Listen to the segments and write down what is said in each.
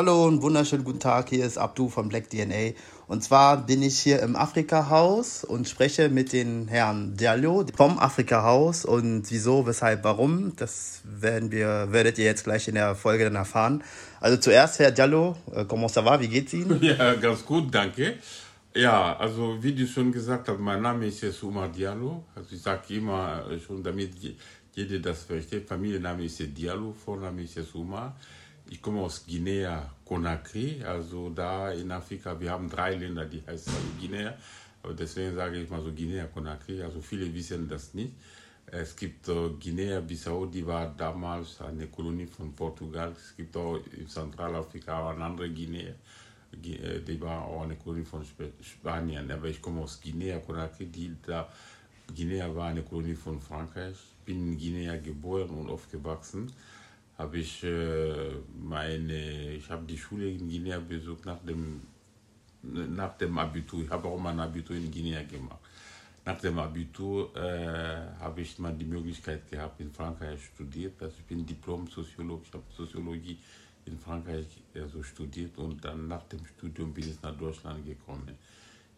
Hallo und wunderschönen guten Tag. Hier ist Abdu von Black DNA. Und zwar bin ich hier im Afrika-Haus und spreche mit den Herrn Diallo vom Afrika-Haus. Und wieso, weshalb, warum, das werden wir, werdet ihr jetzt gleich in der Folge dann erfahren. Also zuerst, Herr Diallo, äh, comment ça va? Wie geht's Ihnen? Ja, ganz gut, danke. Ja, also wie du schon gesagt hast, mein Name ist jetzt Umar Diallo. Also ich sage immer äh, schon, damit jeder das versteht, Familienname ist Diallo, Vorname ist jetzt. Ich komme aus Guinea Conakry, also da in Afrika. Wir haben drei Länder, die heißen Guinea. Aber deswegen sage ich mal so Guinea Conakry. Also viele wissen das nicht. Es gibt äh, Guinea-Bissau, die war damals eine Kolonie von Portugal. Es gibt auch in Zentralafrika eine andere Guinea, äh, die war auch eine Kolonie von Spanien. Aber ich komme aus Guinea Conakry. Die da, Guinea war eine Kolonie von Frankreich. Ich bin in Guinea geboren und aufgewachsen habe ich äh, meine, ich habe die Schule in Guinea besucht nach dem, nach dem Abitur. Ich habe auch mein Abitur in Guinea gemacht. Nach dem Abitur äh, habe ich mal die Möglichkeit gehabt, in Frankreich studiert. Also ich bin Diplom-Soziologe, ich habe Soziologie in Frankreich also studiert und dann nach dem Studium bin ich nach Deutschland gekommen.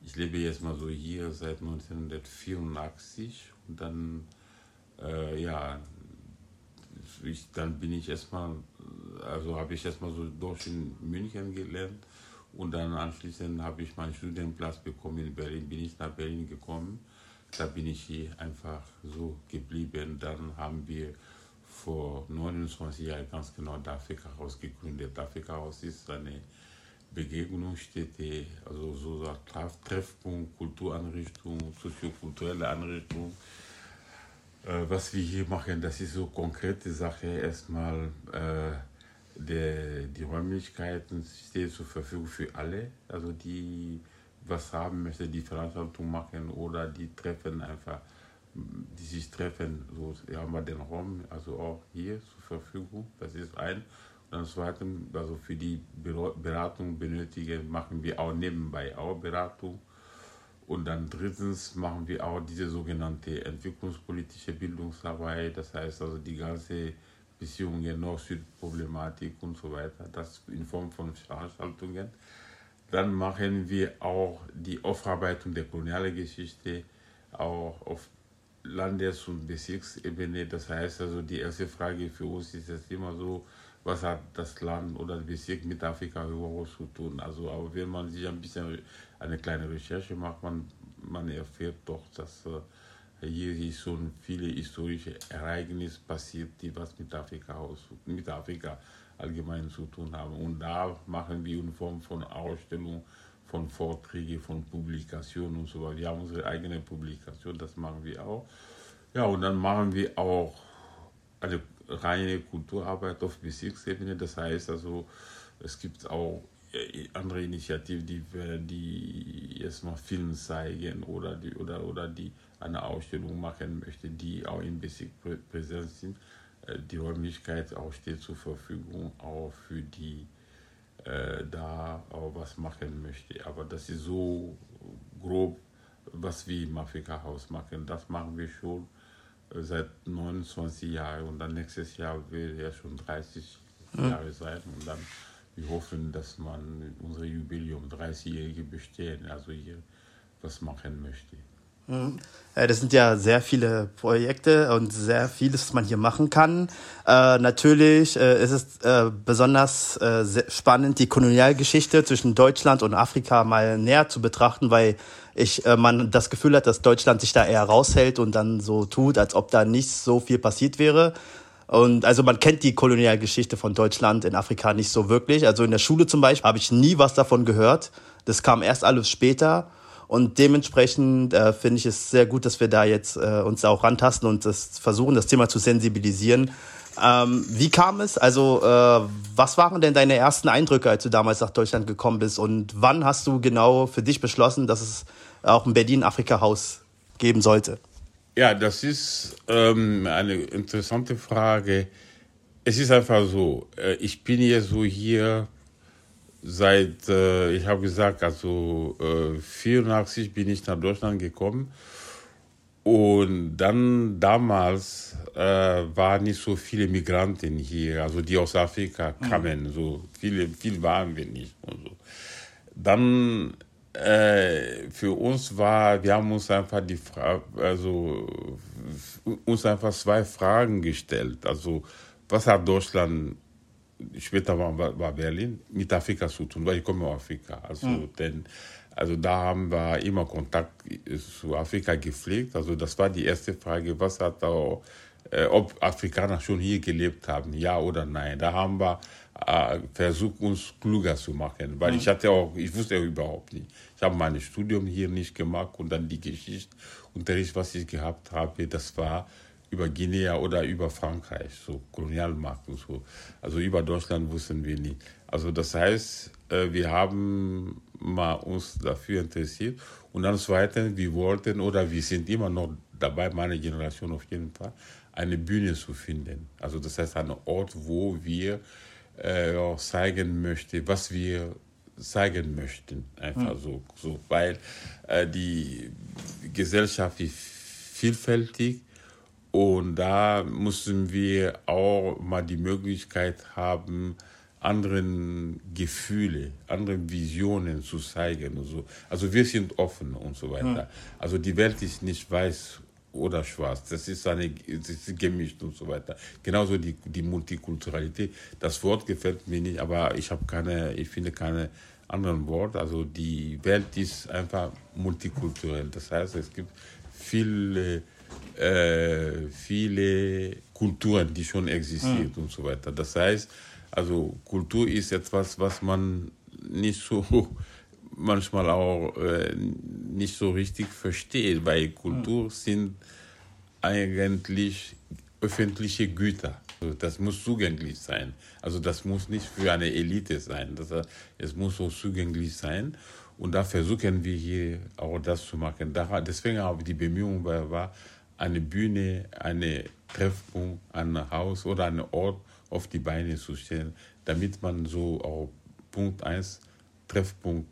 Ich lebe jetzt mal so hier seit 1984 und dann, äh, ja, ich, dann bin ich erstmal, also habe ich erstmal so Deutsch in München gelernt und dann anschließend habe ich meinen Studienplatz bekommen in Berlin, bin ich nach Berlin gekommen. Da bin ich hier einfach so geblieben. Dann haben wir vor 29 Jahren ganz genau das Afrika-Haus gegründet. Das Afrika-Haus ist eine Begegnungsstätte, also so ein Treffpunkt, Kulturanrichtung, soziokulturelle Anrichtung äh, was wir hier machen, das ist so konkrete Sache. Erstmal äh, der, die Räumlichkeiten stehen zur Verfügung für alle, also die was haben möchten, die Veranstaltung machen oder die treffen einfach, die sich treffen, so haben wir den Raum, also auch hier zur Verfügung, das ist ein. Und zweitens, also für die Beratung benötigen, machen wir auch nebenbei auch Beratung und dann drittens machen wir auch diese sogenannte entwicklungspolitische Bildungsarbeit, das heißt also die ganze Beziehungen Nord-Süd-Problematik und so weiter, das in Form von Veranstaltungen. Dann machen wir auch die Aufarbeitung der kolonialen Geschichte, auch auf Landes- und Bezirksebene. Das heißt also, die erste Frage für uns ist jetzt immer so, was hat das Land oder der Bezirk mit Afrika überhaupt zu tun. Also, aber wenn man sich ein bisschen eine kleine Recherche macht, man, man erfährt doch, dass äh, hier schon viele historische Ereignisse passiert, die was mit Afrika, mit Afrika allgemein zu tun haben. Und da machen wir in Form von Ausstellungen, von Vorträgen, von Publikationen und so weiter. Wir haben unsere eigene Publikation, das machen wir auch. Ja, und dann machen wir auch eine reine Kulturarbeit auf Bezirksebene. Das heißt also, es gibt auch äh, andere Initiativen, die, die erstmal Film zeigen oder die, oder, oder die eine Ausstellung machen möchten, die auch im Bezirk präsent sind. Äh, die Räumlichkeit auch steht zur Verfügung, auch für die äh, da auch was machen möchte. Aber das ist so grob, was wir im Afrika-Haus machen. Das machen wir schon seit 29 Jahren und dann nächstes Jahr will ja schon 30 ja. Jahre sein und dann wir hoffen, dass man unser Jubiläum 30-jährige bestehen, also hier was machen möchte. Mhm. Das sind ja sehr viele Projekte und sehr vieles, was man hier machen kann. Äh, natürlich äh, ist es äh, besonders äh, spannend, die Kolonialgeschichte zwischen Deutschland und Afrika mal näher zu betrachten, weil ich äh, man das Gefühl hat, dass Deutschland sich da eher raushält und dann so tut, als ob da nicht so viel passiert wäre. Und also man kennt die Kolonialgeschichte von Deutschland in Afrika nicht so wirklich. Also in der Schule zum Beispiel habe ich nie was davon gehört. Das kam erst alles später. Und dementsprechend äh, finde ich es sehr gut, dass wir da jetzt äh, uns auch rantasten und das versuchen, das Thema zu sensibilisieren. Ähm, wie kam es? Also, äh, was waren denn deine ersten Eindrücke, als du damals nach Deutschland gekommen bist? Und wann hast du genau für dich beschlossen, dass es auch ein Berlin-Afrika-Haus geben sollte? Ja, das ist ähm, eine interessante Frage. Es ist einfach so, äh, ich bin jetzt so hier seit, äh, ich habe gesagt, also äh, 84 bin ich nach Deutschland gekommen Und dann damals äh, waren nicht so viele Migranten hier, also die aus Afrika mhm. kamen, mhm. so viele, viel waren wir nicht und so. Dann äh, für uns war, wir haben uns einfach die Frage, also uns einfach zwei Fragen gestellt. Also was hat Deutschland später war, war Berlin mit Afrika zu tun, weil ich komme aus Afrika. Also mhm. denn also da haben wir immer Kontakt zu Afrika gepflegt. Also das war die erste Frage, was hat auch, äh, ob Afrikaner schon hier gelebt haben, ja oder nein. Da haben wir äh, versucht, uns klüger zu machen, weil mhm. ich hatte auch, ich wusste überhaupt nicht. Ich habe mein Studium hier nicht gemacht und dann die Geschichte, Unterricht, was ich gehabt habe, das war über Guinea oder über Frankreich, so Kolonialmarkt und so. Also über Deutschland wussten wir nicht. Also das heißt, äh, wir haben mal uns dafür interessiert und dann zweitens, wir wollten oder wir sind immer noch dabei, meine Generation auf jeden Fall, eine Bühne zu finden. Also das heißt, einen Ort, wo wir äh, zeigen möchten, was wir zeigen möchten. Einfach mhm. so, so, weil äh, die Gesellschaft ist vielfältig und da müssen wir auch mal die Möglichkeit haben, anderen Gefühle, anderen Visionen zu zeigen und so. Also wir sind offen und so weiter. Also die Welt ist nicht weiß oder schwarz. Das ist eine, das ist gemischt und so weiter. Genauso die, die Multikulturalität. Das Wort gefällt mir nicht, aber ich habe keine, ich finde keine anderen Worte. Also die Welt ist einfach multikulturell. Das heißt, es gibt viele äh, viele Kulturen, die schon existieren mhm. und so weiter. Das heißt, also Kultur ist etwas, was man nicht so manchmal auch äh, nicht so richtig versteht, weil Kultur mhm. sind eigentlich öffentliche Güter. Also das muss zugänglich sein. Also das muss nicht für eine Elite sein. Das, es muss so zugänglich sein. Und da versuchen wir hier auch das zu machen. Deswegen auch die Bemühungen war, eine Bühne, eine Treffpunkt, ein Haus oder einen Ort auf die Beine zu stellen, damit man so auch Punkt 1 Treffpunkt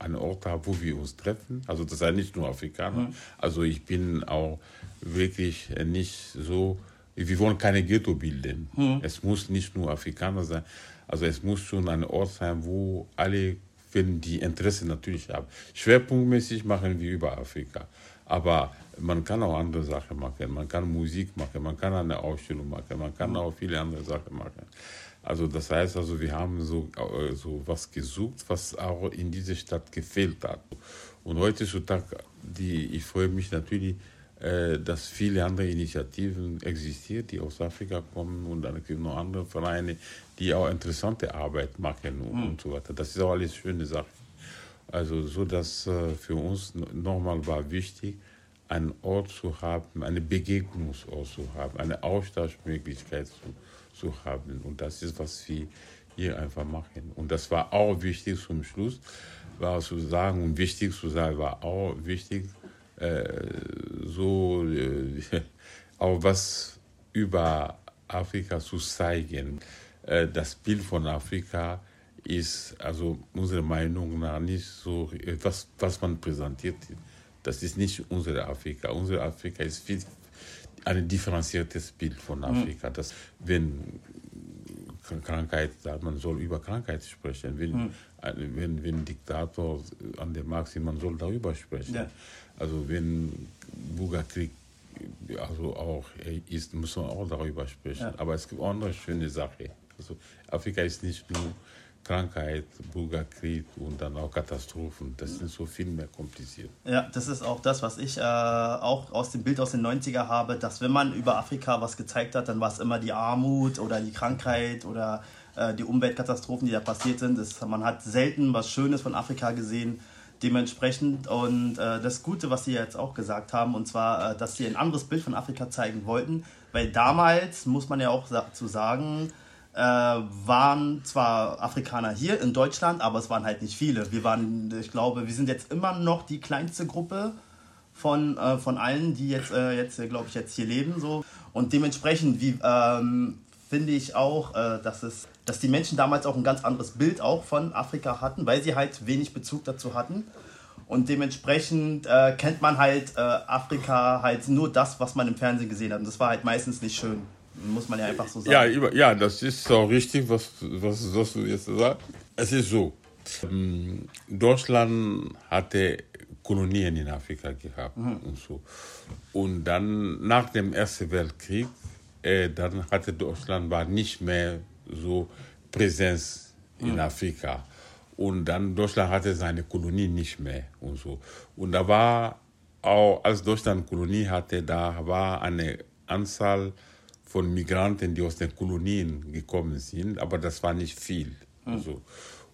einen Ort hat, wo wir uns treffen. Also das sind nicht nur Afrikaner. Mhm. Also ich bin auch wirklich nicht so, wir wollen keine Ghetto bilden. Mhm. Es muss nicht nur Afrikaner sein. Also es muss schon ein Ort sein, wo alle, wenn die Interesse natürlich haben. Schwerpunktmäßig machen wir über Afrika. Aber man kann auch andere Sachen machen. Man kann Musik machen, man kann eine Ausstellung machen, man kann auch viele andere Sachen machen. Also das heißt, also wir haben so, äh, so was gesucht, was auch in dieser Stadt gefehlt hat. Und heutzutage, die, ich freue mich natürlich, äh, dass viele andere Initiativen existieren, die aus Afrika kommen und dann gibt es noch andere Vereine, die auch interessante Arbeit machen und, mhm. und so weiter. Das ist auch alles schöne Sachen. Also so, dass äh, für uns nochmal war wichtig, einen Ort zu haben, eine Begegnungsort zu haben, eine Austauschmöglichkeit zu, zu haben. Und das ist, was wir hier einfach machen. Und das war auch wichtig zum Schluss, war zu sagen, und wichtig zu sein, war auch wichtig, äh, so äh, auch was über Afrika zu zeigen. Äh, das Bild von Afrika ist also unserer Meinung nach nicht so, was, was man präsentiert. Das ist nicht unsere Afrika. Unsere Afrika ist viel, ein differenziertes Bild von mhm. Afrika. Mhm. Das, wenn Krankheit, man soll über Krankheit sprechen. Wenn, mhm. wenn, wenn Diktator an der Macht ist, man soll darüber sprechen. Ja. Also wenn Bürgerkrieg also auch ist, muss man auch darüber sprechen. Ja. Aber es gibt auch andere schöne Sachen. Also Afrika ist nicht nur Krankheit, Bürgerkrieg und dann auch Katastrophen. Das sind so viel mehr kompliziert. Ja, das ist auch das, was ich äh, auch aus dem Bild aus den 90er habe, dass wenn man über Afrika was gezeigt hat, dann war es immer die Armut oder die Krankheit oder äh, die Umweltkatastrophen, die da passiert sind. Das, man hat selten was Schönes von Afrika gesehen. Dementsprechend und äh, das Gute, was Sie jetzt auch gesagt haben, und zwar, äh, dass Sie ein anderes Bild von Afrika zeigen wollten, weil damals, muss man ja auch dazu sagen, äh, waren zwar Afrikaner hier in Deutschland, aber es waren halt nicht viele. Wir waren, ich glaube, wir sind jetzt immer noch die kleinste Gruppe von, äh, von allen, die jetzt, äh, jetzt glaube ich, jetzt hier leben. So. Und dementsprechend ähm, finde ich auch, äh, dass, es, dass die Menschen damals auch ein ganz anderes Bild auch von Afrika hatten, weil sie halt wenig Bezug dazu hatten. Und dementsprechend äh, kennt man halt äh, Afrika halt nur das, was man im Fernsehen gesehen hat. Und das war halt meistens nicht schön. Muss man ja einfach so sagen. Ja, ja das ist auch richtig, was, was, was du jetzt sagst. Es ist so. Ähm, Deutschland hatte Kolonien in Afrika gehabt mhm. und so. Und dann nach dem Ersten Weltkrieg, äh, dann hatte Deutschland war nicht mehr so Präsenz in mhm. Afrika. Und dann Deutschland hatte seine Kolonie nicht mehr und so. Und da war auch, als Deutschland Kolonie hatte, da war eine Anzahl von Migranten, die aus den Kolonien gekommen sind, aber das war nicht viel. Mhm. Also.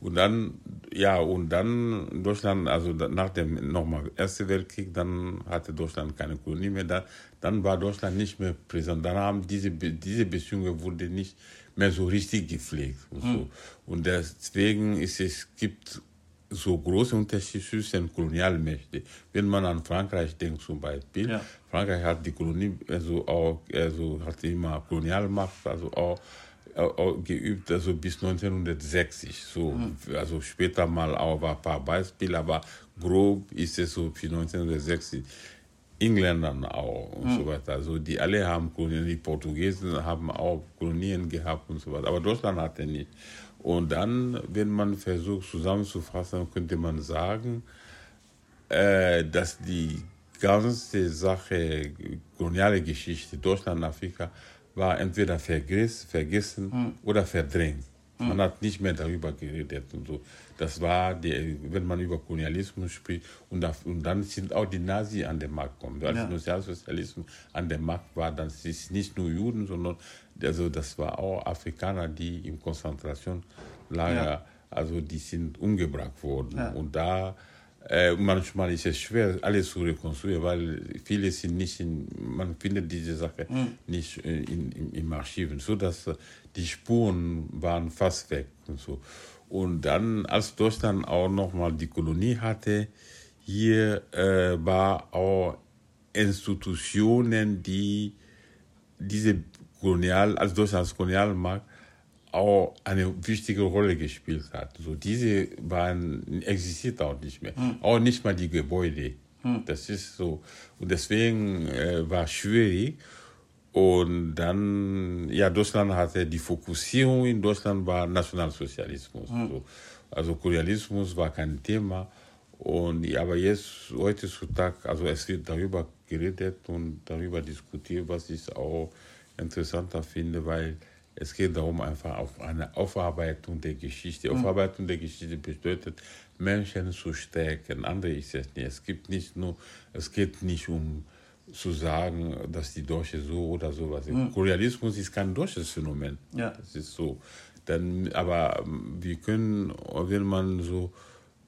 Und dann, ja, und dann Deutschland, also nach dem nochmal Ersten Weltkrieg, dann hatte Deutschland keine Kolonie mehr. Dann, dann war Deutschland nicht mehr präsent. Dann haben diese, diese Beziehungen wurde nicht mehr so richtig gepflegt. Und, so. Mhm. und deswegen ist es gibt so große Unterschiede zwischen Kolonialmächten. Wenn man an Frankreich denkt zum Beispiel, ja. Frankreich hat die Kolonie, also auch, also hat immer Kolonialmacht, also auch geübt, also bis 1960. So, mhm. Also später mal auch ein paar Beispiele, aber grob ist es so für 1960. Engländern auch und mhm. so weiter. Also die alle haben Kolonien, die Portugiesen haben auch Kolonien gehabt und so weiter. Aber Deutschland hatte nicht. Und dann, wenn man versucht zusammenzufassen, könnte man sagen, äh, dass die ganze Sache, koloniale Geschichte Deutschland, Afrika, war entweder vergiss, vergessen mhm. oder verdrängt. Man mhm. hat nicht mehr darüber geredet und so. Das war, die, wenn man über Kolonialismus spricht und, da, und dann sind auch die Nazi an den Markt gekommen. Als ja. Nationalsozialismus an der Markt war, dann ist nicht nur Juden, sondern also das war auch Afrikaner, die im Konzentrationslager, ja. also die sind umgebracht worden. Ja. Und da äh, manchmal ist es schwer, alles zu rekonstruieren, weil viele sind nicht in, man findet diese Sache mhm. nicht äh, in, in, in Archiven, so dass äh, die Spuren waren fast weg und so. Und dann, als Deutschland auch nochmal die Kolonie hatte, hier äh, war auch Institutionen, die diese Kolonial, als Deutschland als Kolonialmacht auch eine wichtige Rolle gespielt hat. So diese waren existiert auch nicht mehr, hm. auch nicht mal die Gebäude. Hm. Das ist so und deswegen äh, war schwierig. Und dann, ja, Deutschland hatte die Fokussierung in Deutschland war Nationalsozialismus. Hm. So. Also Kolonialismus war kein Thema. Und aber jetzt heutzutage, also es wird darüber geredet und darüber diskutiert, was ich auch interessanter finde, weil es geht darum, einfach auf eine Aufarbeitung der Geschichte. Mhm. Aufarbeitung der Geschichte bedeutet, Menschen zu stärken. Andere ist es nicht. Es gibt nicht nur, es geht nicht um zu sagen, dass die Deutsche so oder so was sind. Mhm. Kolonialismus ist kein deutsches Phänomen. Ja. Das ist so. Dann, aber ähm, wir können, wenn man so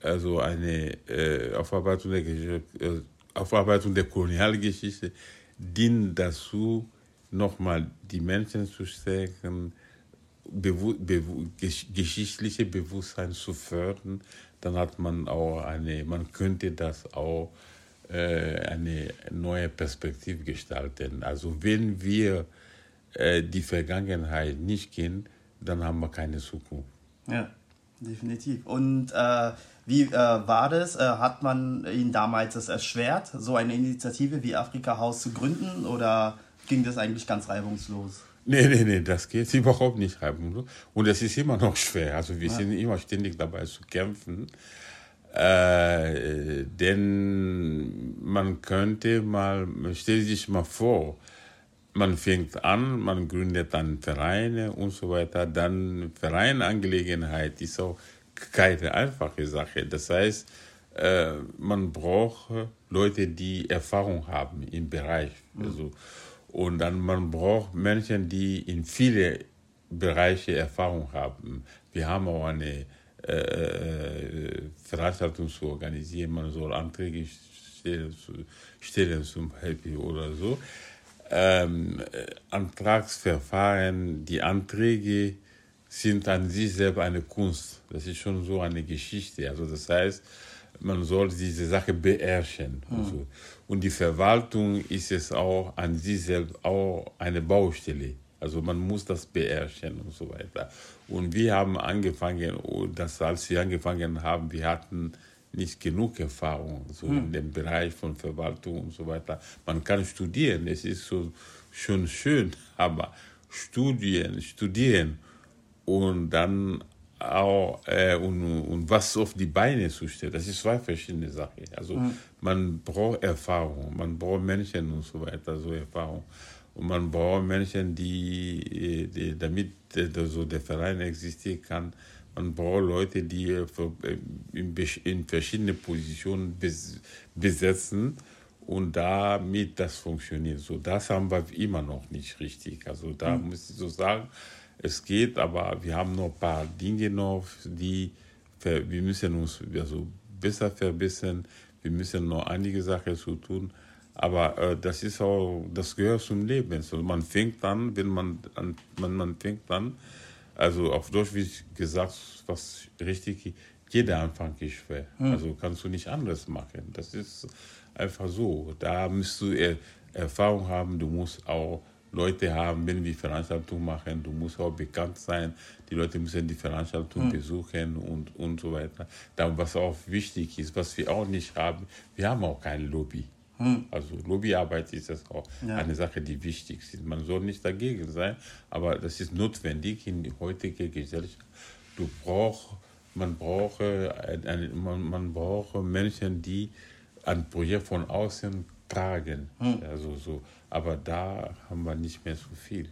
also eine äh, Aufarbeitung, der, äh, Aufarbeitung der Kolonialgeschichte dient dazu, nochmal die Menschen zu stärken, bewu bewu geschichtliche Bewusstsein zu fördern, dann hat man auch eine, man könnte das auch äh, eine neue Perspektive gestalten. Also wenn wir äh, die Vergangenheit nicht kennen, dann haben wir keine Zukunft. Ja, definitiv. Und äh, wie äh, war das? Äh, hat man Ihnen damals es erschwert, so eine Initiative wie Afrika Haus zu gründen oder ging das eigentlich ganz reibungslos. Nee, nee, nee, das geht überhaupt nicht reibungslos. Und es ist immer noch schwer. Also wir ja. sind immer ständig dabei zu kämpfen. Äh, denn man könnte mal, stell sich mal vor, man fängt an, man gründet dann Vereine und so weiter. Dann Vereinangelegenheit ist auch keine einfache Sache. Das heißt, äh, man braucht Leute, die Erfahrung haben im Bereich. Mhm. Also, und dann man braucht Menschen, die in viele Bereiche Erfahrung haben. Wir haben auch eine äh, äh Veranstaltung zu organisieren, man soll Anträge stellen, stellen zum Beispiel oder so. Ähm, äh, Antragsverfahren, die Anträge sind an sich selber eine Kunst. Das ist schon so eine Geschichte. Also das heißt, man soll diese Sache beherrschen. Mhm. Also. Und die Verwaltung ist es auch an sich selbst auch eine Baustelle. Also man muss das beherrschen und so weiter. Und wir haben angefangen, oh, das, als wir angefangen haben, wir hatten nicht genug Erfahrung so hm. in dem Bereich von Verwaltung und so weiter. Man kann studieren, es ist so schon schön, aber studieren, studieren und dann auch äh, und, und was auf die Beine zu stellen, das ist zwei verschiedene Sachen. Also mhm. man braucht Erfahrung, man braucht Menschen und so weiter, so Erfahrung. Und man braucht Menschen, die, die damit so der Verein existieren kann, man braucht Leute, die äh, in, in verschiedene Positionen besetzen und damit das funktioniert. So, das haben wir immer noch nicht richtig. Also da mhm. muss ich so sagen, es geht, aber wir haben noch ein paar Dinge noch, die wir müssen uns also besser verbessern. Wir müssen noch einige Sachen zu tun. Aber äh, das ist auch, das gehört zum Leben. Also man fängt an, wenn man, an, man, man fängt an, also auf Deutsch wie gesagt, was richtig, jeder Anfang ist schwer. Hm. Also kannst du nicht anders machen. Das ist einfach so. Da musst du er Erfahrung haben, du musst auch Leute haben, wenn wir Veranstaltungen machen, du musst auch bekannt sein, die Leute müssen die Veranstaltung mhm. besuchen und, und so weiter. Dann, was auch wichtig ist, was wir auch nicht haben, wir haben auch kein Lobby. Mhm. Also Lobbyarbeit ist das auch ja. eine Sache, die wichtig ist. Man soll nicht dagegen sein, aber das ist notwendig in der heutigen Gesellschaft. Du brauchst, man braucht, eine, man, man braucht Menschen, die ein Projekt von außen tragen. Hm. Also so, aber da haben wir nicht mehr so viel.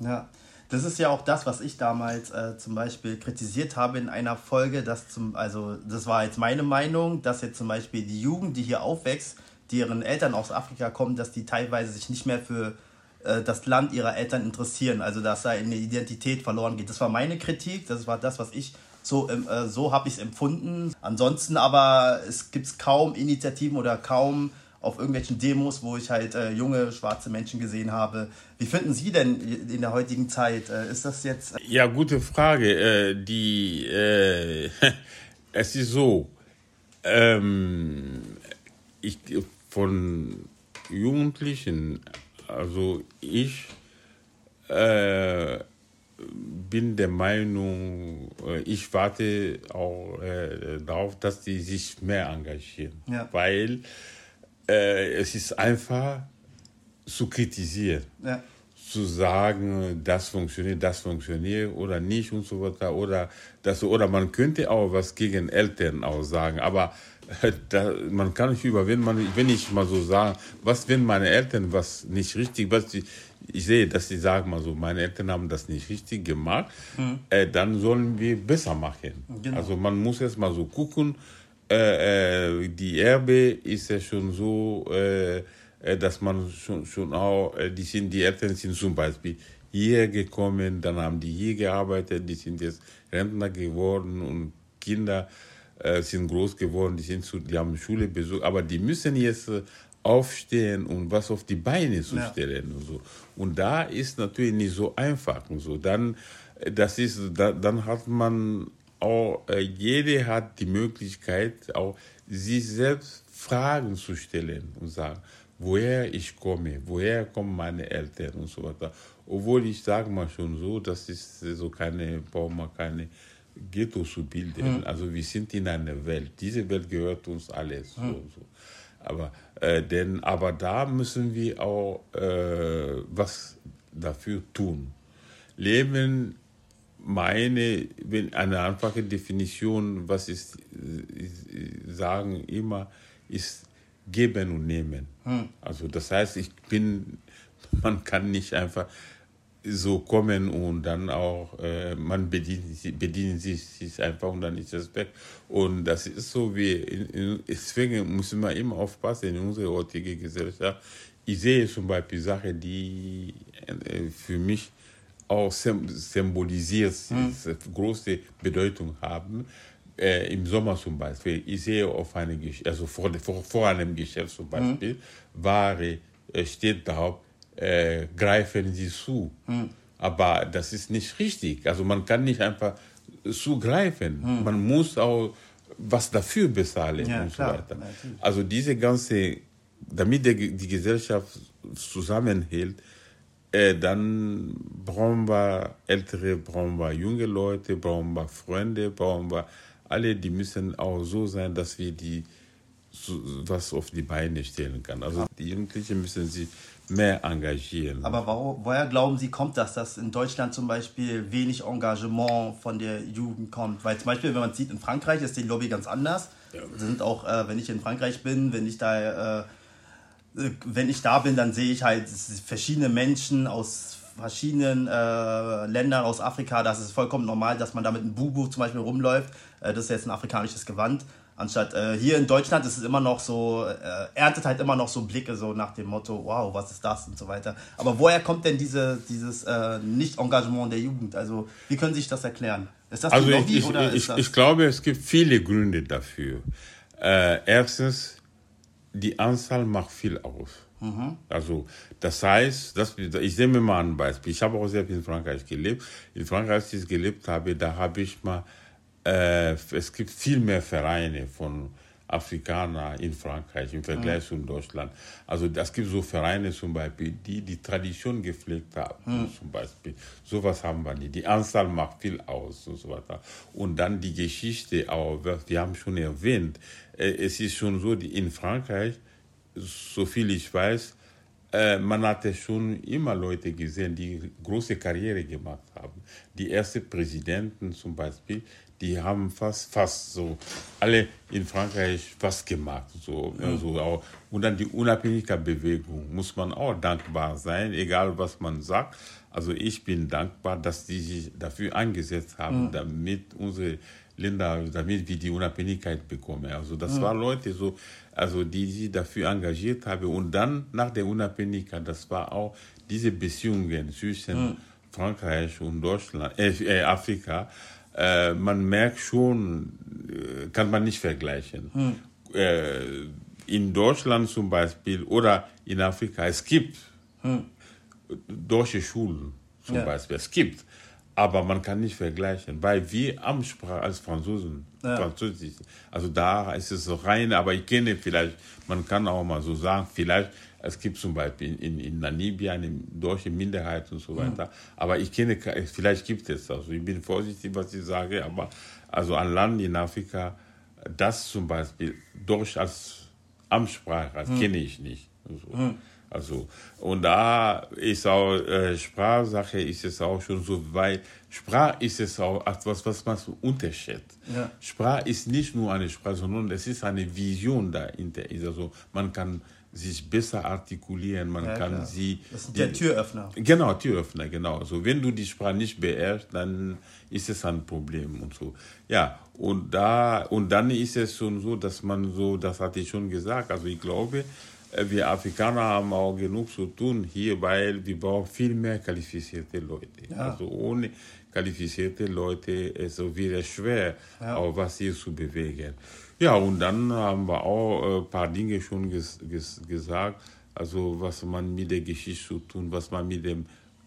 Ja, das ist ja auch das, was ich damals äh, zum Beispiel kritisiert habe in einer Folge, dass zum, also das war jetzt meine Meinung, dass jetzt zum Beispiel die Jugend, die hier aufwächst, deren Eltern aus Afrika kommen, dass die teilweise sich nicht mehr für äh, das Land ihrer Eltern interessieren, also dass da eine Identität verloren geht. Das war meine Kritik, das war das, was ich so, äh, so habe ich es empfunden. Ansonsten aber es gibt kaum Initiativen oder kaum auf irgendwelchen Demos, wo ich halt äh, junge schwarze Menschen gesehen habe. Wie finden Sie denn in der heutigen Zeit? Äh, ist das jetzt? Ja, gute Frage. Äh, die, äh, es ist so, ähm, ich von Jugendlichen, also ich äh, bin der Meinung, äh, ich warte auch äh, darauf, dass die sich mehr engagieren, ja. weil äh, es ist einfach zu kritisieren, ja. zu sagen, das funktioniert, das funktioniert oder nicht und so weiter oder das oder man könnte auch was gegen Eltern auch sagen, aber äh, da, man kann nicht überwinden, man, wenn ich mal so sagen, was wenn meine Eltern was nicht richtig, was die, ich sehe, dass sie sagen mal so, meine Eltern haben das nicht richtig gemacht, mhm. äh, dann sollen wir besser machen. Genau. Also man muss jetzt mal so gucken, äh, äh, die Erbe ist ja schon so, äh, äh, dass man schon, schon auch, die, sind, die Eltern sind zum Beispiel hierher gekommen, dann haben die hier gearbeitet, die sind jetzt Rentner geworden und Kinder sind groß geworden, die, sind zu, die haben Schule besucht, aber die müssen jetzt aufstehen und was auf die Beine zu stellen ja. und so. Und da ist natürlich nicht so einfach und so. Dann, das ist, da, dann hat man auch, äh, jeder hat die Möglichkeit, auch sich selbst Fragen zu stellen und sagen, woher ich komme, woher kommen meine Eltern und so weiter. Obwohl ich sage mal schon so, das ist so keine, braucht man keine Ghetto zu bilden. Mhm. Also wir sind in einer Welt. Diese Welt gehört uns alles. Mhm. So, so. Aber, äh, denn, aber da müssen wir auch äh, was dafür tun. Leben meine, wenn eine einfache Definition, was ist, sagen immer, ist geben und nehmen. Hm. Also das heißt, ich bin, man kann nicht einfach so kommen und dann auch, äh, man bedient, bedient sich, sich einfach und dann ist es weg. Und das ist so wie, in, in, deswegen müssen wir immer aufpassen in unserer heutigen Gesellschaft. Ich sehe zum Beispiel Sachen, die äh, für mich auch symbolisiert, hm. große Bedeutung haben. Äh, Im Sommer zum Beispiel, ich sehe auf eine, also vor, vor, vor einem Geschäft zum Beispiel, hm. Ware äh, steht drauf, äh, greifen Sie zu. Hm. Aber das ist nicht richtig. Also man kann nicht einfach zugreifen. Hm. Man muss auch was dafür bezahlen ja, und so klar, weiter. Also diese ganze, damit die, die Gesellschaft zusammenhält, äh, dann brauchen wir Ältere, brauchen wir junge Leute, brauchen wir Freunde, brauchen wir alle, die müssen auch so sein, dass wir die so, was auf die Beine stellen kann. Also die Jugendlichen müssen sich mehr engagieren. Aber wo, woher glauben Sie, kommt das, dass in Deutschland zum Beispiel wenig Engagement von der Jugend kommt? Weil zum Beispiel, wenn man sieht, in Frankreich ist die Lobby ganz anders. Ja. Sind auch, äh, wenn ich in Frankreich bin, wenn ich da, äh, wenn ich da bin, dann sehe ich halt verschiedene Menschen aus verschiedenen äh, Ländern aus Afrika. Das ist vollkommen normal, dass man da mit einem Bubu zum Beispiel rumläuft. Äh, das ist jetzt ein afrikanisches Gewand. Anstatt äh, hier in Deutschland ist es immer noch so, äh, erntet halt immer noch so Blicke so nach dem Motto, wow, was ist das und so weiter. Aber woher kommt denn diese, dieses äh, Nicht-Engagement der Jugend? Also wie können Sie sich das erklären? Ist das also Lobby, ich, ich, ich, ich, glaube, es gibt viele Gründe dafür. Äh, erstens, die Anzahl macht viel aus. Mhm. Also das heißt, das, ich nehme mal ein Beispiel. Ich habe auch sehr viel in Frankreich gelebt. In Frankreich, als ich gelebt habe, da habe ich mal äh, es gibt viel mehr Vereine von Afrikanern in Frankreich im Vergleich mhm. zu Deutschland. Also es gibt so Vereine zum Beispiel, die die Tradition gepflegt haben, mhm. zum Beispiel. Sowas haben wir nicht. Die Anzahl macht viel aus und so weiter. Und dann die Geschichte auch, wir haben schon erwähnt, äh, es ist schon so, die in Frankreich, so viel ich weiß, äh, man hatte schon immer Leute gesehen, die große Karriere gemacht haben. Die ersten Präsidenten zum Beispiel, die haben fast, fast so alle in Frankreich was gemacht. So, mhm. also auch, und dann die Unabhängigkeitsbewegung muss man auch dankbar sein, egal was man sagt. Also ich bin dankbar, dass die sich dafür eingesetzt haben, mhm. damit unsere Länder, damit wir die Unabhängigkeit bekommen. Also das mhm. waren Leute so, also die sich dafür engagiert haben. Und dann nach der Unabhängigkeit, das war auch diese Beziehungen zwischen. Frankreich und Deutschland, äh, äh Afrika äh, man merkt schon, äh, kann man nicht vergleichen. Hm. Äh, in Deutschland zum Beispiel oder in Afrika, es gibt hm. deutsche Schulen zum ja. Beispiel, es gibt, aber man kann nicht vergleichen, weil wir Amtssprache als Franzosen, ja. Französisch, also da ist es so rein, aber ich kenne vielleicht, man kann auch mal so sagen, vielleicht es gibt zum Beispiel in, in Namibia eine deutsche Minderheit und so weiter. Mhm. Aber ich kenne, vielleicht gibt es, also ich bin vorsichtig, was ich sage, aber also ein Land in Afrika, das zum Beispiel Deutsch als Amtssprache, mhm. kenne ich nicht. Also, also, und da ist auch äh, Sprachsache, ist es auch schon so weit. Sprache ist es auch etwas, was man so unterschätzt. Ja. Sprache ist nicht nur eine Sprache, sondern es ist eine Vision dahinter. Also man kann sich besser artikulieren, man ja, kann klar. sie... Das ist der Türöffner. Genau, Türöffner, genau. Also wenn du die Sprache nicht beherrschst, dann ist es ein Problem und so. Ja, und, da, und dann ist es schon so, dass man so, das hatte ich schon gesagt, also ich glaube, äh, wir Afrikaner haben auch genug zu tun hier, weil wir brauchen viel mehr qualifizierte Leute. Ja. Also ohne qualifizierte Leute ist es wieder schwer, ja. auch was hier zu bewegen. Ja, und dann haben wir auch ein äh, paar Dinge schon ges ges gesagt, also was man mit der Geschichte zu tun, was man mit dem,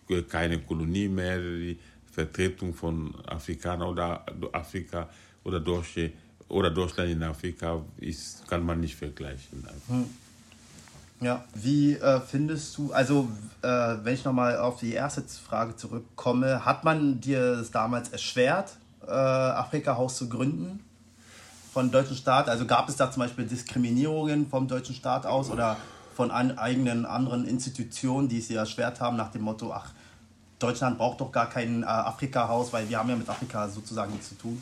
äh, keine Kolonie mehr, die Vertretung von Afrikanern oder Afrika oder Deutsche oder Deutschland in Afrika ist, kann man nicht vergleichen. Hm. Ja, wie äh, findest du, also äh, wenn ich nochmal auf die erste Frage zurückkomme, hat man dir es damals erschwert, äh, Afrika-Haus zu gründen? Von deutschen Staat? Also gab es da zum Beispiel Diskriminierungen vom deutschen Staat aus oder von an, eigenen anderen Institutionen, die es ja erschwert haben nach dem Motto, ach, Deutschland braucht doch gar kein äh, Afrika-Haus, weil wir haben ja mit Afrika sozusagen nichts zu tun?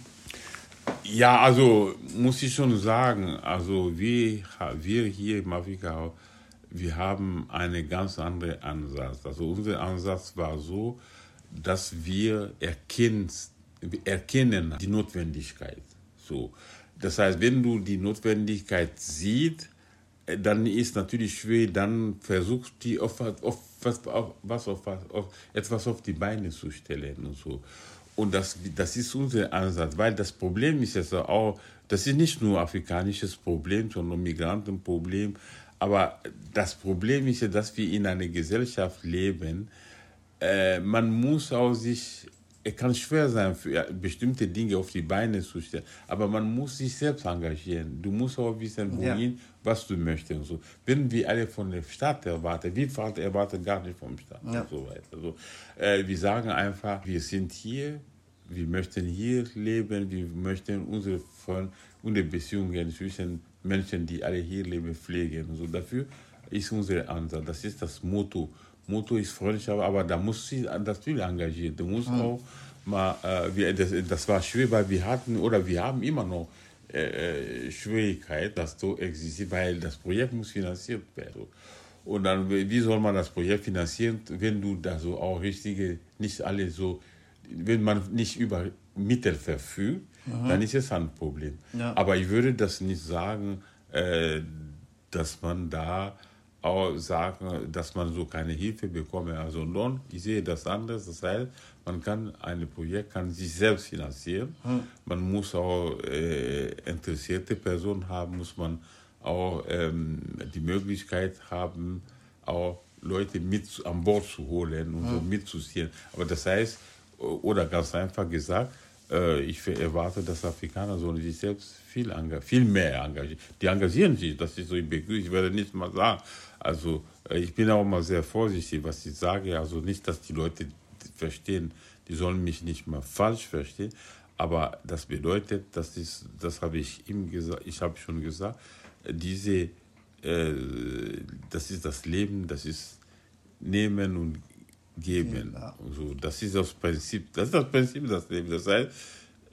Ja, also muss ich schon sagen, also wir, wir hier im Afrika, wir haben einen ganz anderen Ansatz. Also unser Ansatz war so, dass wir erkennen, erkennen die Notwendigkeit. So. Das heißt, wenn du die Notwendigkeit siehst, äh, dann ist natürlich schwer, dann versuchst du auf, auf, was, auf, was, auf, auf, etwas auf die Beine zu stellen und so. Und das, das ist unser Ansatz, weil das Problem ist jetzt auch, das ist nicht nur afrikanisches Problem, sondern Migrantenproblem. Aber das Problem ist ja, dass wir in einer Gesellschaft leben. Äh, man muss auch sich es kann schwer sein, für bestimmte Dinge auf die Beine zu stellen, aber man muss sich selbst engagieren. Du musst auch wissen, wohin, ja. was du möchtest. Und so. Wenn wir alle von der Stadt erwarten, wir erwarten gar nicht vom Staat ja. und so weiter. Also, äh, wir sagen einfach, wir sind hier, wir möchten hier leben, wir möchten unsere, unsere Beziehungen zwischen Menschen, die alle hier leben, pflegen. So dafür ist unser Ansatz, das ist das Motto. Motto ist Freundschaft, aber da muss sie natürlich engagieren. Du musst mhm. auch mal, äh, wir, das, das war schwer, weil wir hatten oder wir haben immer noch äh, äh Schwierigkeit, dass so existiert, weil das Projekt muss finanziert werden. Und dann, wie soll man das Projekt finanzieren, wenn du da so auch richtige, nicht alle so, wenn man nicht über Mittel verfügt, Aha. dann ist es ein Problem. Ja. Aber ich würde das nicht sagen, äh, dass man da auch sagen, dass man so keine Hilfe bekomme. Also non, ich sehe das anders. Das heißt, man kann ein Projekt kann sich selbst finanzieren. Hm. Man muss auch äh, interessierte Personen haben, muss man auch ähm, die Möglichkeit haben, auch Leute mit an Bord zu holen und hm. so mitzuziehen. Aber das heißt, oder ganz einfach gesagt, ich erwarte, dass Afrikaner sollen sich selbst viel, viel mehr engagieren. Die engagieren sich, das ist so, ich werde nicht mal sagen. Also äh, ich bin auch mal sehr vorsichtig, was ich sage. Also nicht, dass die Leute verstehen, die sollen mich nicht mal falsch verstehen. Aber das bedeutet, das ist, das habe ich ihm gesagt, ich habe schon gesagt, diese, äh, das ist das Leben, das ist Nehmen und Geben. Ja. Also das ist das Prinzip, das ist das Prinzip des Lebens. Das heißt,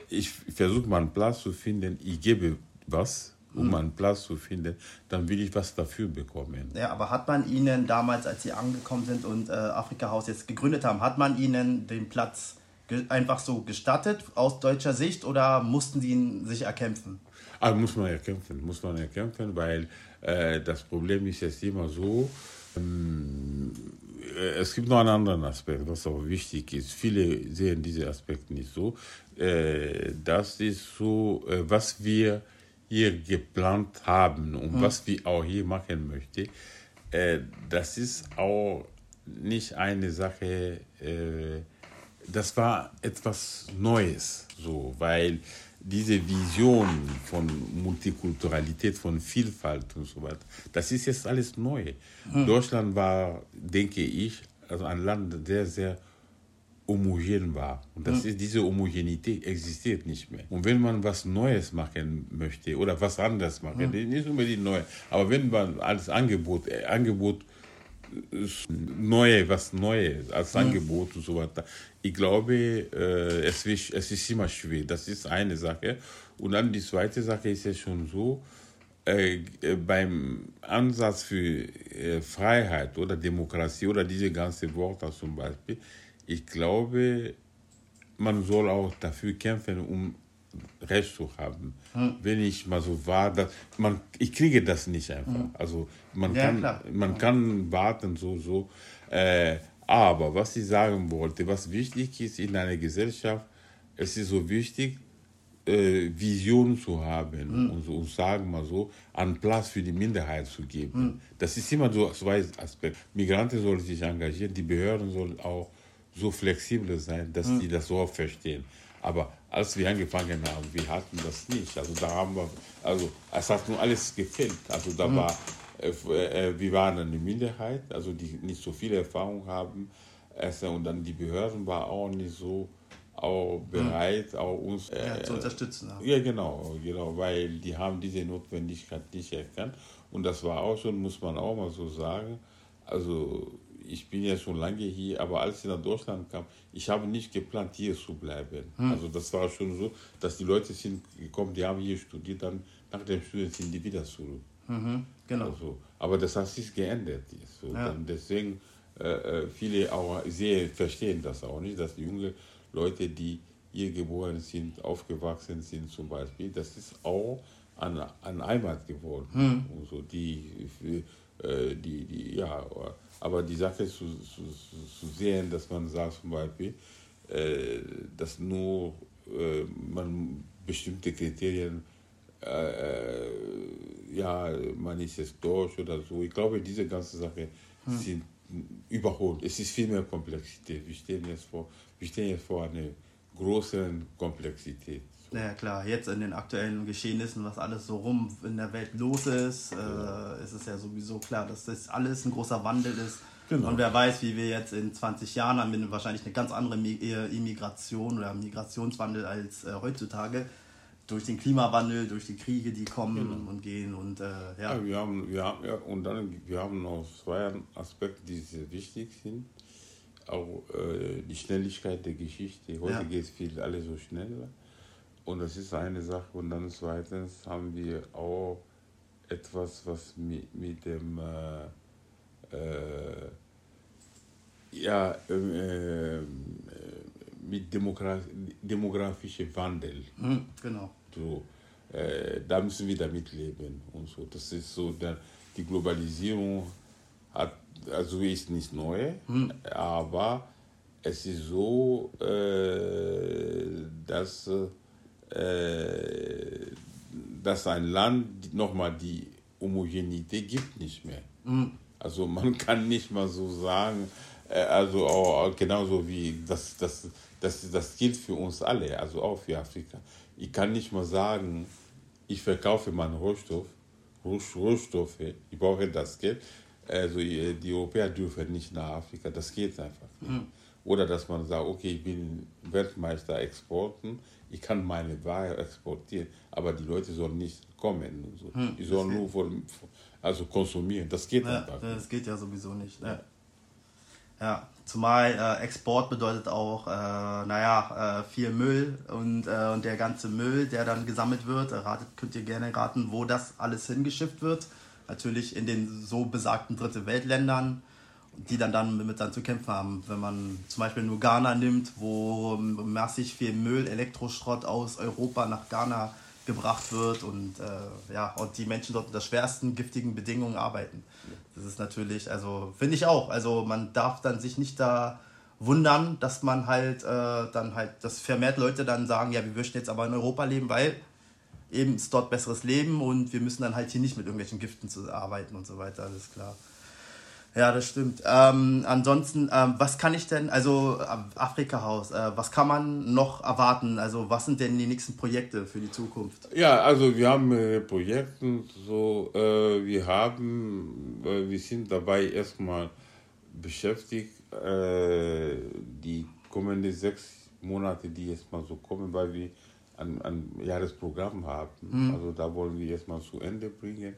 ich versuche mal einen Platz zu finden, ich gebe was, um mhm. einen Platz zu finden, dann will ich was dafür bekommen. Ja, aber hat man Ihnen damals, als Sie angekommen sind und äh, Afrika Haus jetzt gegründet haben, hat man Ihnen den Platz einfach so gestattet aus deutscher Sicht oder mussten Sie ihn sich erkämpfen? Also muss man erkämpfen, muss man erkämpfen, weil äh, das Problem ist jetzt immer so, es gibt noch einen anderen Aspekt, was auch wichtig ist. Viele sehen diese Aspekte nicht so. Äh, das ist so, äh, was wir hier geplant haben und mhm. was wir auch hier machen möchten. Das ist auch nicht eine Sache, das war etwas Neues, so, weil diese Vision von Multikulturalität, von Vielfalt und so weiter, das ist jetzt alles neu. Hm. Deutschland war, denke ich, also ein Land, das sehr, sehr homogen war. Und das hm. ist, diese Homogenität existiert nicht mehr. Und wenn man was Neues machen möchte oder was anderes machen, hm. nicht unbedingt neu, aber wenn man als Angebot, äh, Angebot Neue, was Neues als Angebot und so weiter. Ich glaube, äh, es, ist, es ist immer schwer. Das ist eine Sache. Und dann die zweite Sache ist ja schon so, äh, äh, beim Ansatz für äh, Freiheit oder Demokratie oder diese ganzen Worte zum Beispiel, ich glaube, man soll auch dafür kämpfen, um Recht zu haben. Hm. Wenn ich mal so war, dass man, ich kriege das nicht einfach. Hm. Also man, ja, kann, klar. man kann warten, so, so. Äh, aber was ich sagen wollte, was wichtig ist in einer Gesellschaft, es ist so wichtig, äh, Vision zu haben hm. und, so, und sagen mal so, einen Platz für die Minderheit zu geben. Hm. Das ist immer so zwei Aspekte. Migranten sollen sich engagieren, die Behörden sollen auch so flexibel sein, dass hm. die das so verstehen. Aber als wir angefangen haben, wir hatten das nicht. Also da haben wir, also es hat nur alles gefehlt. Also da mhm. war, äh, äh, wir waren eine Minderheit, also die nicht so viel Erfahrung haben. Und dann die Behörden waren auch nicht so auch mhm. bereit, mhm. auch uns äh, ja, zu unterstützen. Ja. ja, genau, genau, weil die haben diese Notwendigkeit nicht erkannt. Und das war auch schon, muss man auch mal so sagen, also ich bin ja schon lange hier, aber als ich nach Deutschland kam, ich habe nicht geplant, hier zu bleiben. Hm. Also das war schon so, dass die Leute sind gekommen, die haben hier studiert, dann nach dem Studium sind die wieder zurück. Mhm, genau. Also, aber das hat sich geändert. So, ja. deswegen, äh, äh, viele auch sehr verstehen das auch nicht, dass die jungen Leute, die hier geboren sind, aufgewachsen sind zum Beispiel, das ist auch an, an Heimat geworden. Hm. Und so, die, äh, die, die, ja, aber die Sache ist zu, zu, zu sehen, dass man sagt zum Beispiel, äh, dass nur äh, man bestimmte Kriterien, äh, ja, man ist jetzt durch oder so. Ich glaube, diese ganze Sache hm. sind überholt. Es ist viel mehr Komplexität. Wir stehen jetzt vor, wir stehen jetzt vor einer großen Komplexität. Ja klar, jetzt in den aktuellen Geschehnissen, was alles so rum in der Welt los ist, äh, ist es ja sowieso klar, dass das alles ein großer Wandel ist. Genau. Und wer weiß, wie wir jetzt in 20 Jahren haben wir wahrscheinlich eine ganz andere Immigration oder Migrationswandel als äh, heutzutage durch den Klimawandel, durch die Kriege, die kommen genau. und gehen und äh, ja. ja. wir haben, wir haben ja, und dann wir haben noch zwei Aspekte, die sehr wichtig sind. Auch äh, die Schnelligkeit der Geschichte. Heute ja. geht es viel alles so schnell. Und das ist eine Sache. Und dann zweitens haben wir auch etwas, was mit, mit dem äh, äh ja, ähm, äh, mit Demogra demografischer Wandel. Mhm, genau. So, äh, da müssen wir damit leben und so. Das ist so, der, die Globalisierung hat, also ist nicht neu, mhm. aber es ist so, äh, dass, äh, dass ein Land nochmal die Homogenität gibt nicht mehr. Mhm. Also man kann nicht mal so sagen, äh, also auch genauso wie das, das, das, das gilt für uns alle, also auch für Afrika. Ich kann nicht mal sagen, ich verkaufe meinen Rohstoff, Rohstoffe, ich brauche das Geld. Also äh, die Europäer dürfen nicht nach Afrika, das geht einfach nicht. Mhm. Oder dass man sagt, okay, ich bin Weltmeister exporten, ich kann meine Ware exportieren, aber die Leute sollen nicht kommen. Und so. Mhm, die sollen nur von, also konsumieren, das geht ja, einfach. Das geht ja sowieso nicht. Ja. Ja, zumal äh, Export bedeutet auch, äh, naja, äh, viel Müll und, äh, und der ganze Müll, der dann gesammelt wird, ratet, könnt ihr gerne raten, wo das alles hingeschifft wird. Natürlich in den so besagten Dritte Weltländern, die dann, dann mit dann zu kämpfen haben. Wenn man zum Beispiel nur Ghana nimmt, wo massig viel Müll, Elektroschrott aus Europa nach Ghana gebracht wird und, äh, ja, und die Menschen dort unter schwersten giftigen Bedingungen arbeiten. Das ist natürlich, also finde ich auch. Also man darf dann sich nicht da wundern, dass man halt äh, dann halt, dass vermehrt Leute dann sagen, ja, wir möchten jetzt aber in Europa leben, weil eben ist dort besseres Leben und wir müssen dann halt hier nicht mit irgendwelchen Giften zu arbeiten und so weiter, alles klar. Ja, das stimmt. Ähm, ansonsten, ähm, was kann ich denn, also äh, Afrika-Haus, äh, was kann man noch erwarten? Also was sind denn die nächsten Projekte für die Zukunft? Ja, also wir haben äh, Projekte, so äh, wir haben, äh, wir sind dabei erstmal beschäftigt, äh, die kommenden sechs Monate, die jetzt mal so kommen, weil wir ein, ein Jahresprogramm haben. Mhm. Also da wollen wir erstmal zu Ende bringen.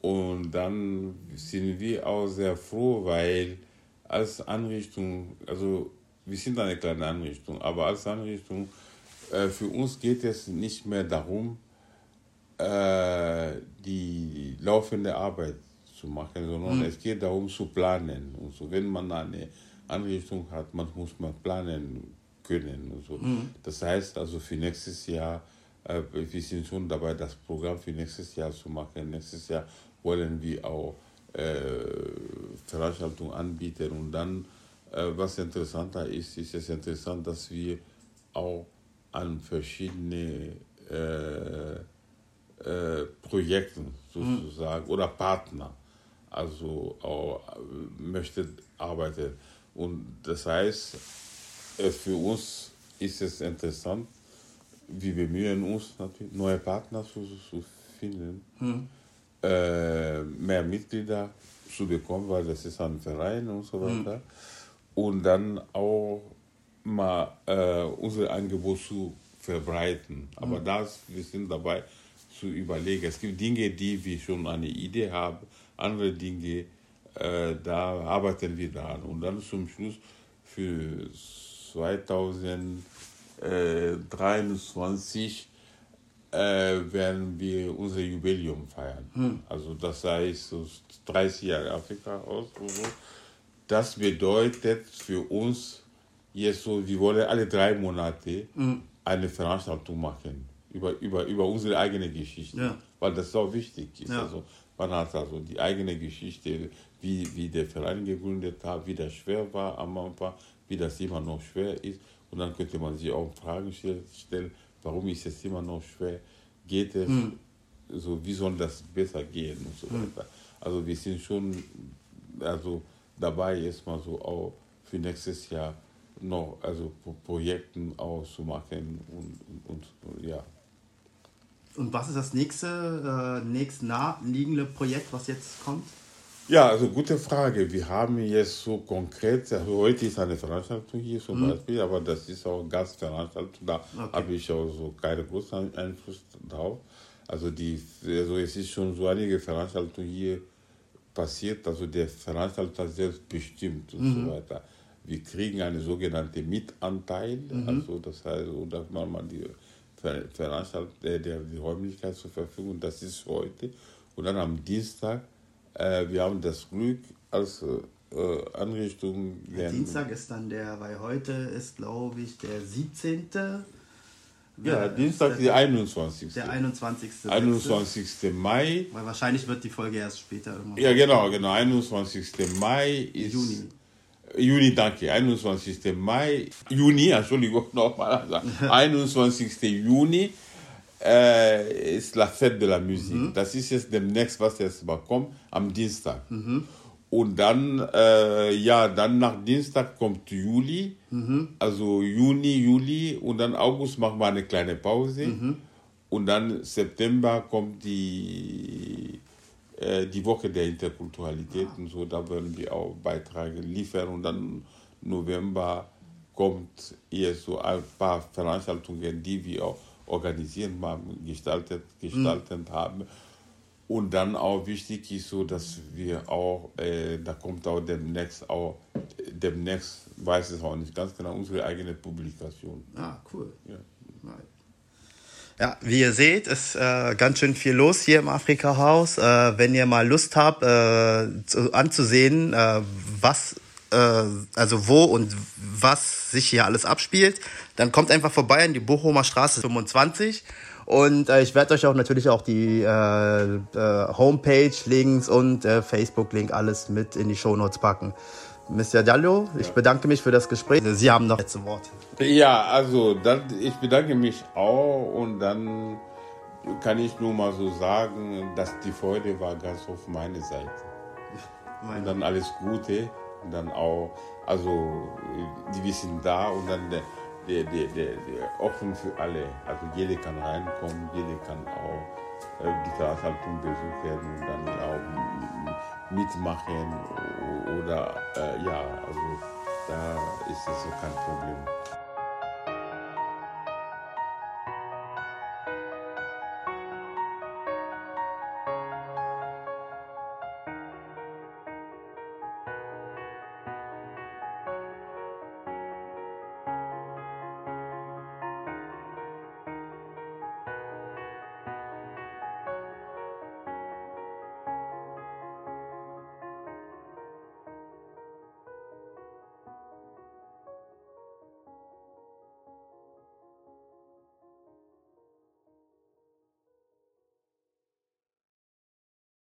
Und dann sind wir auch sehr froh, weil als Anrichtung, also wir sind eine kleine Anrichtung, aber als Anrichtung, äh, für uns geht es nicht mehr darum, äh, die laufende Arbeit zu machen, sondern mhm. es geht darum zu planen. Und so, wenn man eine Anrichtung hat, man muss man planen können. Und so. Mhm. Das heißt also für nächstes Jahr, äh, wir sind schon dabei, das Programm für nächstes Jahr zu machen. Nächstes Jahr wollen wir auch äh, Veranstaltungen anbieten. Und dann, äh, was interessanter ist, ist es interessant, dass wir auch an verschiedene äh, Projekten sozusagen mhm. oder Partner, also auch möchte arbeiten. Und das heißt, für uns ist es interessant, wir bemühen uns natürlich, neue Partner zu, zu finden. Mhm äh, mehr Mitglieder zu bekommen, weil das ist ein Verein und so weiter. Mhm. Und dann auch mal äh, unser Angebot zu verbreiten. Aber mhm. das, wir sind dabei zu überlegen. Es gibt Dinge, die wir schon eine Idee haben, andere Dinge, äh, da arbeiten wir daran. Und dann zum Schluss für 2023 äh, werden wir unser Jubiläum feiern. Hm. Also das heißt so 30 Jahre Afrika aus. So. Das bedeutet für uns jetzt so, wir wollen alle drei Monate hm. eine Veranstaltung machen über, über, über unsere eigene Geschichte, ja. weil das auch wichtig ist. Ja. Also man hat also die eigene Geschichte, wie, wie der Verein gegründet hat, wie das schwer war am Anfang, wie das immer noch schwer ist. Und dann könnte man sich auch Fragen stellen, warum ist es immer noch schwer? Geht es, hm. so, wie soll das besser gehen und so hm. weiter. Also wir sind schon also dabei, erstmal so auch für nächstes Jahr noch also Projekten auszumachen und, und, und ja. Und was ist das nächste, äh, nächst naheliegende Projekt, was jetzt kommt? Ja, also gute Frage. Wir haben jetzt so konkret, also heute ist eine Veranstaltung hier zum mhm. Beispiel, aber das ist auch Gastveranstaltung, da okay. habe ich auch so keinen großen Einfluss drauf. Also, die, also es ist schon so einige Veranstaltungen hier passiert, also der Veranstalter selbst bestimmt und mhm. so weiter. Wir kriegen einen sogenannten Mitanteil, mhm. also das heißt, oder man die Veranstalter, der, der die Räumlichkeit zur Verfügung, das ist heute. Und dann am Dienstag äh, wir haben das Glück als äh, Anrichtung. Dienstag ist dann der, weil heute ist, glaube ich, der 17. Ja, Dienstag der 21. Der 21. 21. Mai. Weil wahrscheinlich wird die Folge erst später irgendwann. Ja, genau, genau. 21. Mai ist. Juni. Juni, danke. 21. Mai. Juni, Entschuldigung, nochmal. 21. Juni äh, ist La Fête de la Musique. Mhm. Das ist jetzt demnächst, was jetzt mal kommt, am Dienstag. Mhm. Und dann, äh, ja, dann nach Dienstag kommt Juli, mhm. also Juni, Juli und dann August machen wir eine kleine Pause. Mhm. Und dann September kommt die, äh, die Woche der Interkulturalität ah. und so, da werden wir auch Beiträge liefern. Und dann November kommt eher so ein paar Veranstaltungen, die wir auch organisieren haben, gestaltet, gestaltet mhm. haben. Und dann auch wichtig ist so, dass wir auch, äh, da kommt auch demnächst auch, demnächst, weiß es auch nicht ganz genau, unsere eigene Publikation. Ah, cool. Ja. Ja, wie ihr seht, ist äh, ganz schön viel los hier im Afrika-Haus. Äh, wenn ihr mal Lust habt, äh, zu, anzusehen, äh, was also wo und was sich hier alles abspielt, dann kommt einfach vorbei an die Bochumer Straße 25. Und äh, ich werde euch auch natürlich auch die äh, äh, Homepage-Links und äh, Facebook-Link alles mit in die Shownotes packen. Mr. Diallo, ich ja. bedanke mich für das Gespräch. Sie haben noch letzte Wort. Ja, also dann, ich bedanke mich auch und dann kann ich nur mal so sagen, dass die Freude war ganz auf meine Seite. Meine. Und dann alles Gute dann auch, also die wir sind da und dann der, der, der, der offen für alle. Also jeder kann reinkommen, jeder kann auch äh, die Veranstaltung besuchen und dann auch mitmachen oder äh, ja, also da ist es so kein Problem.